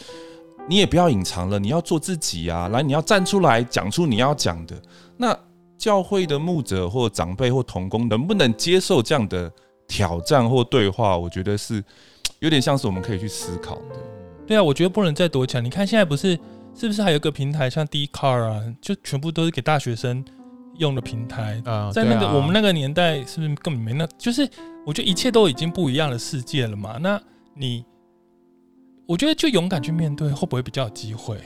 你也不要隐藏了，你要做自己啊！来，你要站出来讲出你要讲的。那教会的牧者或长辈或童工能不能接受这样的挑战或对话？我觉得是有点像是我们可以去思考的。对啊，我觉得不能再躲起来。你看现在不是。是不是还有一个平台像 Dcard 啊？就全部都是给大学生用的平台。啊，在那个我们那个年代，是不是根本没那？就是我觉得一切都已经不一样的世界了嘛。那你，我觉得就勇敢去面对，会不会比较有机会？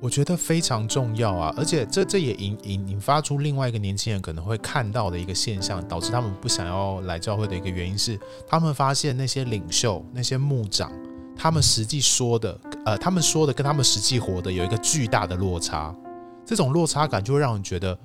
我觉得非常重要啊！而且这这也引引引发出另外一个年轻人可能会看到的一个现象，导致他们不想要来教会的一个原因是，他们发现那些领袖、那些牧长。他们实际说的，呃，他们说的跟他们实际活的有一个巨大的落差，这种落差感就会让人觉得，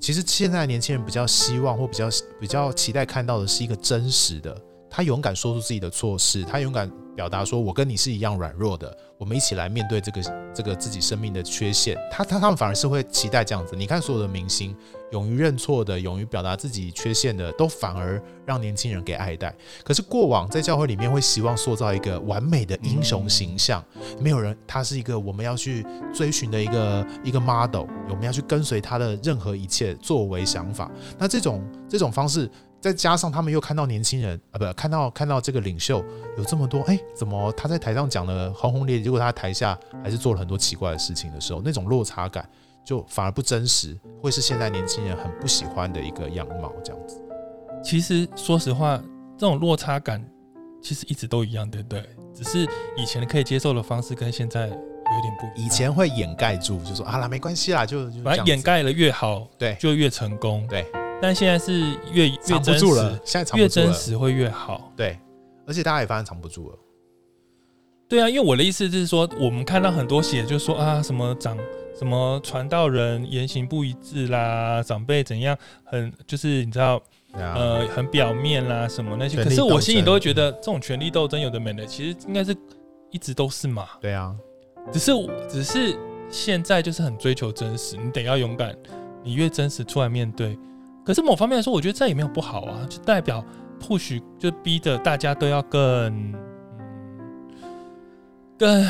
其实现在年轻人比较希望或比较比较期待看到的是一个真实的，他勇敢说出自己的错事，他勇敢表达说“我跟你是一样软弱的”，我们一起来面对这个这个自己生命的缺陷。他他他们反而是会期待这样子。你看所有的明星，勇于认错的，勇于表达自己缺陷的，都反而让年轻人给爱戴。可是过往在教会里面会希望塑造一个完美的英雄形象，没有人他是一个我们要去追寻的一个一个 model，我们要去跟随他的任何一切作为想法。那这种这种方式。再加上他们又看到年轻人啊，不看到看到这个领袖有这么多，哎，怎么他在台上讲的轰轰烈烈，结果他台下还是做了很多奇怪的事情的时候，那种落差感就反而不真实，会是现在年轻人很不喜欢的一个样貌，这样子。其实说实话，这种落差感其实一直都一样，对不对？只是以前可以接受的方式跟现在有点不一样。以前会掩盖住，就说啊啦，没关系啦，就反正掩盖了越好，对，就越成功，对。但现在是越越藏不住了，现在藏越真实会越好。对，而且大家也发现藏不住了。对啊，因为我的意思就是说，我们看到很多写，就是说啊，什么长什么传道人言行不一致啦，长辈怎样，很就是你知道，啊、呃，很表面啦，什么那些。可是我心里都会觉得，这种权力斗争有的没的，其实应该是一直都是嘛。对啊，只是只是现在就是很追求真实，你得要勇敢，你越真实出来面对。可是某方面来说，我觉得这也没有不好啊，就代表 push 就逼着大家都要更，更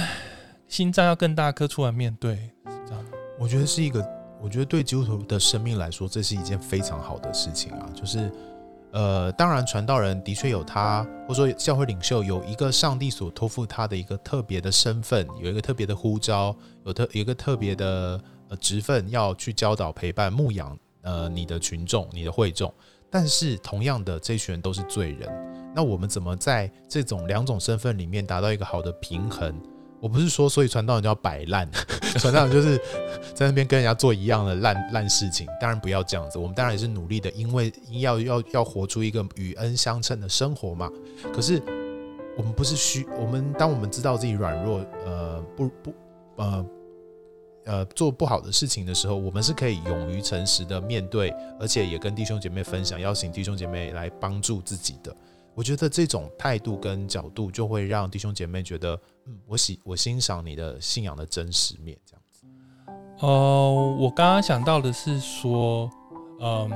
心脏要更大颗出来面对，这样。我觉得是一个，我觉得对基督徒的生命来说，这是一件非常好的事情啊。就是，呃，当然传道人的确有他，或者说教会领袖有一个上帝所托付他的一个特别的身份，有一个特别的呼召，有特有一个特别的呃职分，要去教导、陪伴、牧养。呃，你的群众，你的会众，但是同样的，这群人都是罪人。那我们怎么在这种两种身份里面达到一个好的平衡？我不是说，所以传道人就要摆烂，*laughs* 传道人就是 *laughs* 在那边跟人家做一样的烂烂事情。当然不要这样子，我们当然也是努力的，因为要要要活出一个与恩相称的生活嘛。可是我们不是虚，我们当我们知道自己软弱，呃，不不，呃。呃，做不好的事情的时候，我们是可以勇于诚实的面对，而且也跟弟兄姐妹分享，邀请弟兄姐妹来帮助自己的。我觉得这种态度跟角度，就会让弟兄姐妹觉得，嗯，我喜我欣赏你的信仰的真实面，这样子。哦、呃，我刚刚想到的是说，嗯，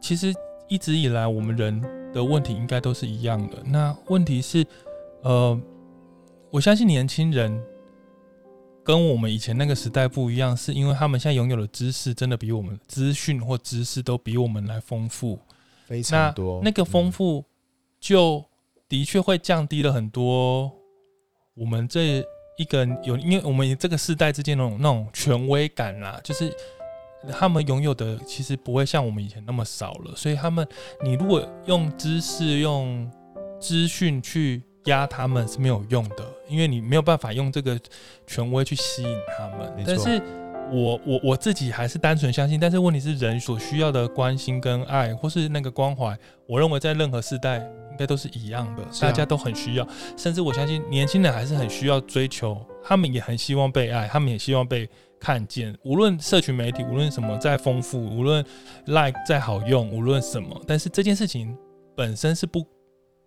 其实一直以来我们人的问题应该都是一样的。那问题是，呃，我相信年轻人。跟我们以前那个时代不一样，是因为他们现在拥有的知识真的比我们资讯或知识都比我们来丰富，非常多。那，那个丰富就的确会降低了很多我们这一个有，因为我们这个世代之间那种那种权威感啦，就是他们拥有的其实不会像我们以前那么少了。所以他们，你如果用知识、用资讯去。压他们是没有用的，因为你没有办法用这个权威去吸引他们。但是我我我自己还是单纯相信，但是问题是人所需要的关心跟爱，或是那个关怀，我认为在任何时代应该都是一样的，大家都很需要。甚至我相信年轻人还是很需要追求，他们也很希望被爱，他们也希望被看见。无论社群媒体，无论什么再丰富，无论 like 再好用，无论什么，但是这件事情本身是不。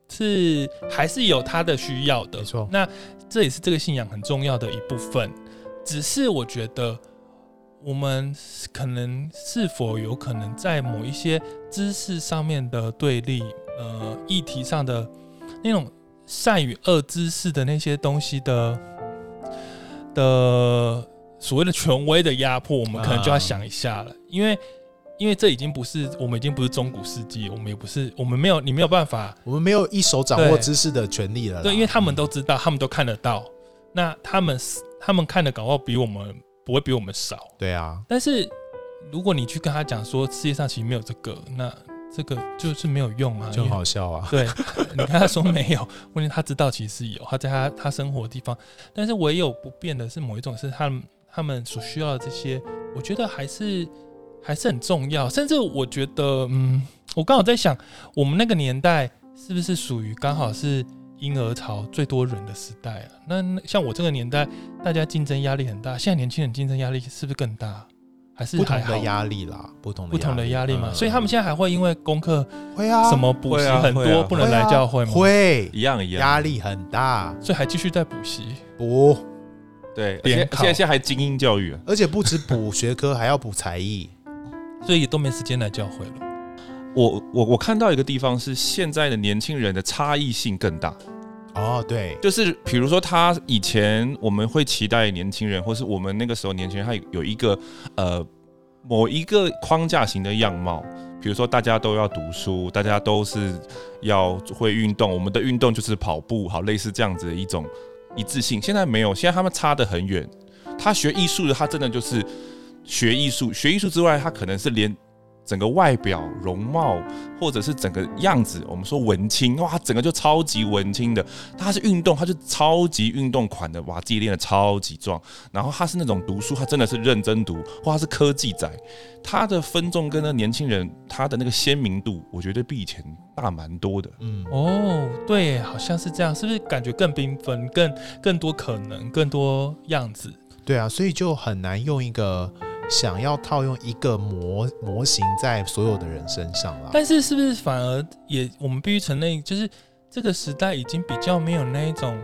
是还是有他的需要的，没错。那这也是这个信仰很重要的一部分。只是我觉得，我们可能是否有可能在某一些知识上面的对立，呃，议题上的那种善与恶知识的那些东西的的所谓的权威的压迫，我们可能就要想一下了，啊、因为。因为这已经不是我们已经不是中古世纪，我们也不是我们没有你没有办法，*laughs* 我们没有一手掌握知识的权利了。对，因为他们都知道，他们都看得到，那他们他们看的搞不好比我们不会比我们少。对啊，但是如果你去跟他讲说世界上其实没有这个，那这个就是没有用啊，就好笑啊。对，*laughs* 你跟他说没有，问题他知道其实有，他在他他生活的地方，但是唯有不变的是某一种是他们他们所需要的这些，我觉得还是。还是很重要，甚至我觉得，嗯，我刚好在想，我们那个年代是不是属于刚好是婴儿潮最多人的时代啊？那像我这个年代，大家竞争压力很大，现在年轻人竞争压力是不是更大？还是不同的压力啦，不同的不同的压力嘛，嗯所以他们现在还会因为功课会啊，什么补会习很啊会啊多不能来教会吗？会一样一样，压力很大，所以还继续在补习。补，对，而且现在现在还精英教育啊，而且不止补学科，还要补才艺。所以也都没时间来教会了。我我我看到一个地方是现在的年轻人的差异性更大，哦，对，就是比如说他以前我们会期待年轻人，或是我们那个时候年轻人，他有一个呃某一个框架型的样貌，比如说大家都要读书，大家都是要会运动，我们的运动就是跑步，好类似这样子的一种一致性。现在没有，现在他们差得很远。他学艺术的，他真的就是学艺术，学艺术之外，他可能是连。整个外表容貌，或者是整个样子，我们说文青，哇，整个就超级文青的。他是运动，他就超级运动款的，哇，自己练的超级壮。然后他是那种读书，他真的是认真读，或他是科技仔。他的分众跟那年轻人，他的那个鲜明度，我觉得比以前大蛮多的。嗯，哦，对，好像是这样，是不是感觉更缤纷、更更多可能、更多样子？对啊，所以就很难用一个想要套用一个模模型在所有的人身上啦。但是是不是反而也我们必须承认，就是这个时代已经比较没有那种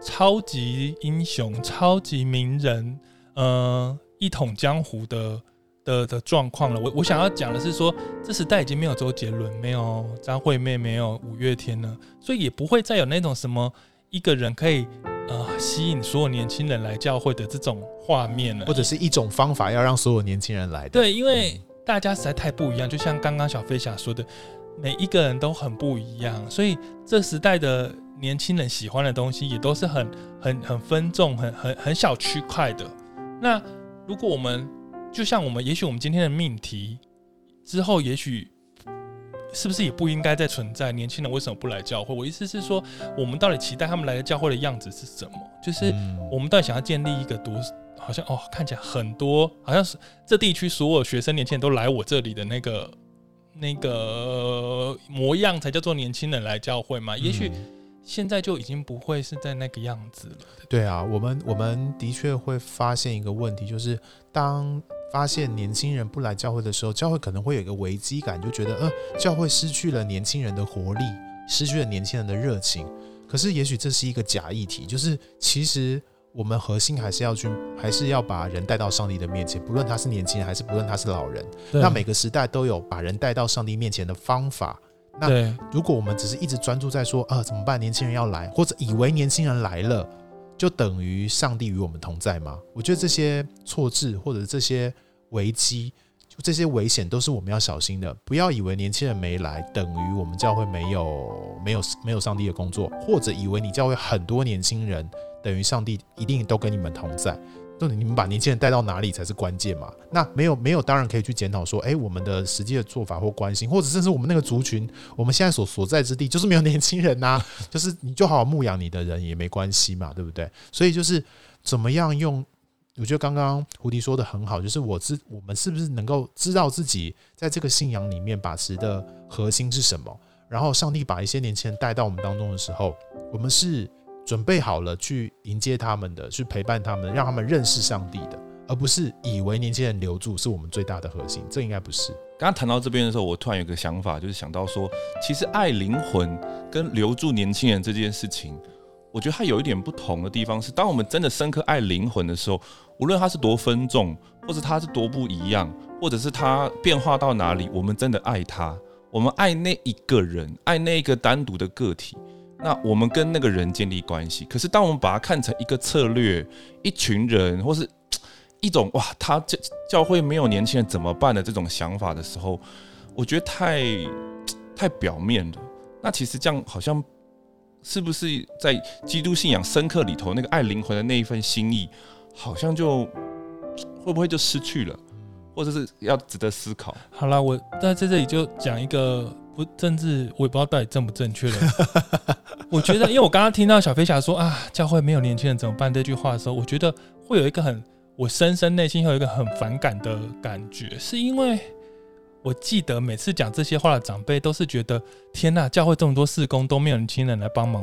超级英雄、超级名人，呃，一统江湖的的的状况了。我我想要讲的是说，这时代已经没有周杰伦、没有张惠妹、没有五月天了，所以也不会再有那种什么一个人可以。呃，吸引所有年轻人来教会的这种画面了，或者是一种方法要让所有年轻人来的。对，因为大家实在太不一样，就像刚刚小飞侠说的，每一个人都很不一样，所以这时代的年轻人喜欢的东西也都是很、很、很分众、很、很、很小区块的。那如果我们就像我们，也许我们今天的命题之后，也许。是不是也不应该再存在？年轻人为什么不来教会？我意思是说，我们到底期待他们来的教会的样子是什么？就是我们到底想要建立一个多好像哦，看起来很多好像是这地区所有学生年轻人都来我这里的那个那个模样才叫做年轻人来教会吗？也许现在就已经不会是在那个样子了。对啊，我们我们的确会发现一个问题，就是当。发现年轻人不来教会的时候，教会可能会有一个危机感，就觉得，呃，教会失去了年轻人的活力，失去了年轻人的热情。可是，也许这是一个假议题，就是其实我们核心还是要去，还是要把人带到上帝的面前，不论他是年轻人还是不论他是老人。那每个时代都有把人带到上帝面前的方法。那如果我们只是一直专注在说，呃，怎么办？年轻人要来，或者以为年轻人来了。就等于上帝与我们同在吗？我觉得这些错置或者这些危机，就这些危险都是我们要小心的。不要以为年轻人没来，等于我们教会没有没有没有上帝的工作，或者以为你教会很多年轻人，等于上帝一定都跟你们同在。就你们把年轻人带到哪里才是关键嘛？那没有没有，当然可以去检讨说，哎，我们的实际的做法或关心，或者甚至我们那个族群，我们现在所所在之地就是没有年轻人呐，*laughs* 就是你就好好牧养你的人也没关系嘛，对不对？所以就是怎么样用？我觉得刚刚胡迪说的很好，就是我知我们是不是能够知道自己在这个信仰里面把持的核心是什么？然后上帝把一些年轻人带到我们当中的时候，我们是。准备好了去迎接他们的，去陪伴他们，让他们认识上帝的，而不是以为年轻人留住是我们最大的核心。这应该不是。刚刚谈到这边的时候，我突然有个想法，就是想到说，其实爱灵魂跟留住年轻人这件事情，我觉得它有一点不同的地方是，当我们真的深刻爱灵魂的时候，无论他是多分众，或者他是多不一样，或者是他变化到哪里，我们真的爱他，我们爱那一个人，爱那一个单独的个体。那我们跟那个人建立关系，可是当我们把它看成一个策略、一群人，或是 *tsk* 一种哇，他教教会没有年轻人怎么办的这种想法的时候，我觉得太 *tsk* 太表面了。那其实这样好像是不是在基督信仰深刻里头那个爱灵魂的那一份心意，好像就 *tsk* 会不会就失去了，或者是要值得思考？好了，我在在这里就讲一个。不政治，我也不知道到底正不正确了。*laughs* 我觉得，因为我刚刚听到小飞侠说啊，教会没有年轻人怎么办这句话的时候，我觉得会有一个很，我深深内心会有一个很反感的感觉，是因为我记得每次讲这些话的长辈都是觉得天呐，教会这么多事工都没有年轻人来帮忙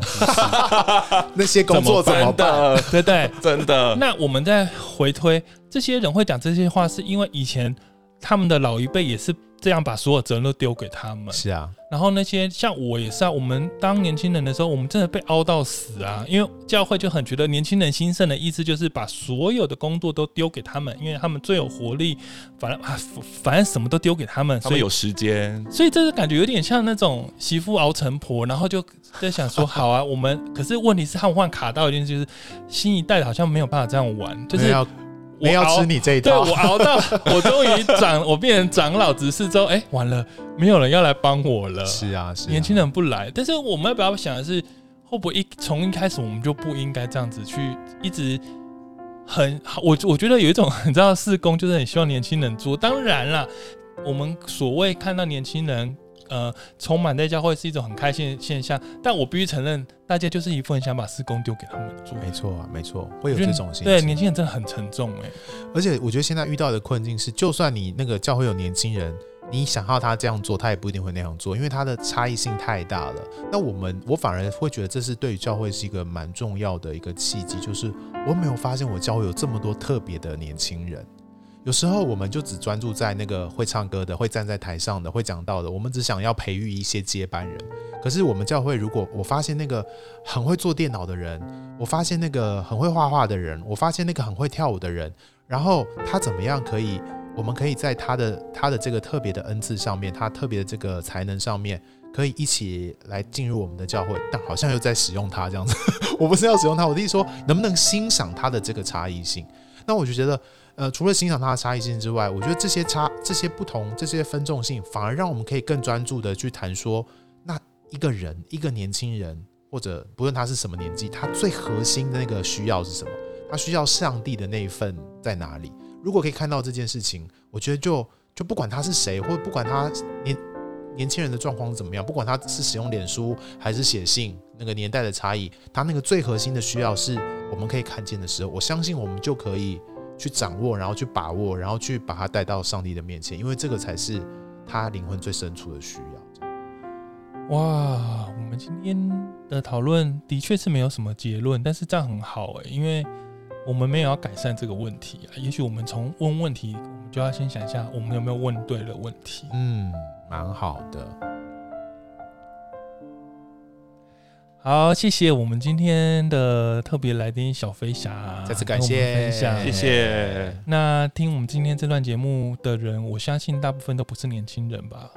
*laughs* 那些工作怎么办？*laughs* 对不对？真的。那我们再回推，这些人会讲这些话，是因为以前他们的老一辈也是。这样把所有责任都丢给他们，是啊。然后那些像我也是啊，我们当年轻人的时候，我们真的被凹到死啊。因为教会就很觉得年轻人兴盛的意思就是把所有的工作都丢给他们，因为他们最有活力，反正啊，反正什么都丢给他们，所以有时间。所以这是感觉有点像那种媳妇熬成婆，然后就在想说，*laughs* 好啊，我们可是问题是，他们换卡到一件事，就是新一代好像没有办法这样玩，就是。我要吃你这一套，对，我熬到 *laughs* 我终于长，我变成长老执事之后，哎、欸，完了，没有人要来帮我了。是啊，是啊，年轻人不来。但是我们要不要想的是，会不会一从一开始我们就不应该这样子去一直很我我觉得有一种你知道，事工就是很希望年轻人做。当然啦，我们所谓看到年轻人。呃，充满在教会是一种很开心的现象，但我必须承认，大家就是一副很想把事工丢给他们做。没错啊，没错，会有这种心情。对，年轻人真的很沉重哎。而且我觉得现在遇到的困境是，就算你那个教会有年轻人，你想要他这样做，他也不一定会那样做，因为他的差异性太大了。那我们，我反而会觉得这是对于教会是一个蛮重要的一个契机，就是我没有发现我教会有这么多特别的年轻人。有时候我们就只专注在那个会唱歌的、会站在台上的、会讲道的，我们只想要培育一些接班人。可是我们教会，如果我发现那个很会做电脑的人，我发现那个很会画画的人，我发现那个很会跳舞的人，然后他怎么样可以，我们可以在他的他的这个特别的恩赐上面，他特别的这个才能上面，可以一起来进入我们的教会，但好像又在使用他这样子。*laughs* 我不是要使用他，我的意思说，能不能欣赏他的这个差异性？那我就觉得。呃，除了欣赏它的差异性之外，我觉得这些差、这些不同、这些分众性，反而让我们可以更专注的去谈说，那一个人、一个年轻人，或者不论他是什么年纪，他最核心的那个需要是什么？他需要上帝的那一份在哪里？如果可以看到这件事情，我觉得就就不管他是谁，或者不管他年年轻人的状况怎么样，不管他是使用脸书还是写信，那个年代的差异，他那个最核心的需要是我们可以看见的时候，我相信我们就可以。去掌握，然后去把握，然后去把它带到上帝的面前，因为这个才是他灵魂最深处的需要。哇，我们今天的讨论的确是没有什么结论，但是这样很好诶，因为我们没有要改善这个问题啊。也许我们从问问题，我们就要先想一下，我们有没有问对了问题。嗯，蛮好的。好，谢谢我们今天的特别来宾小飞侠，再次感谢分享，谢谢。那听我们今天这段节目的人，我相信大部分都不是年轻人吧？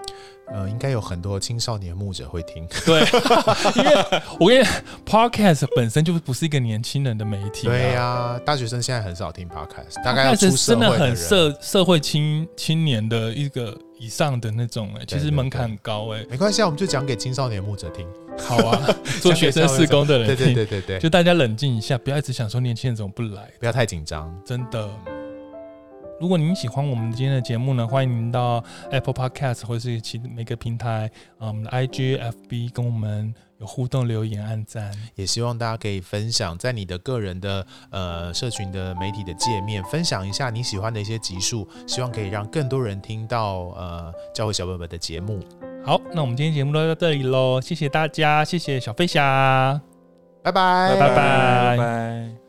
呃，应该有很多青少年牧者会听。*laughs* 对，因为我跟你讲，Podcast 本身就不是一个年轻人的媒体。对呀、啊，大学生现在很少听 Podcast，大概要出社会的人。真的很社社会青青年的一个以上的那种哎，其实门槛很高哎。没关系，我们就讲给青少年牧者听。好啊，*laughs* 做学生事工的人听，对对对对对，就大家冷静一下，不要一直想说年轻人怎么不来，不要太紧张，真的。如果您喜欢我们今天的节目呢，欢迎您到 Apple Podcast 或是其每个平台，啊，我们的 IG、FB 跟我们有互动留言、按赞，也希望大家可以分享在你的个人的呃社群的媒体的界面，分享一下你喜欢的一些集数，希望可以让更多人听到呃教会小本本的节目。好，那我们今天节目就到这里喽，谢谢大家，谢谢小飞侠，拜拜，拜拜，拜拜。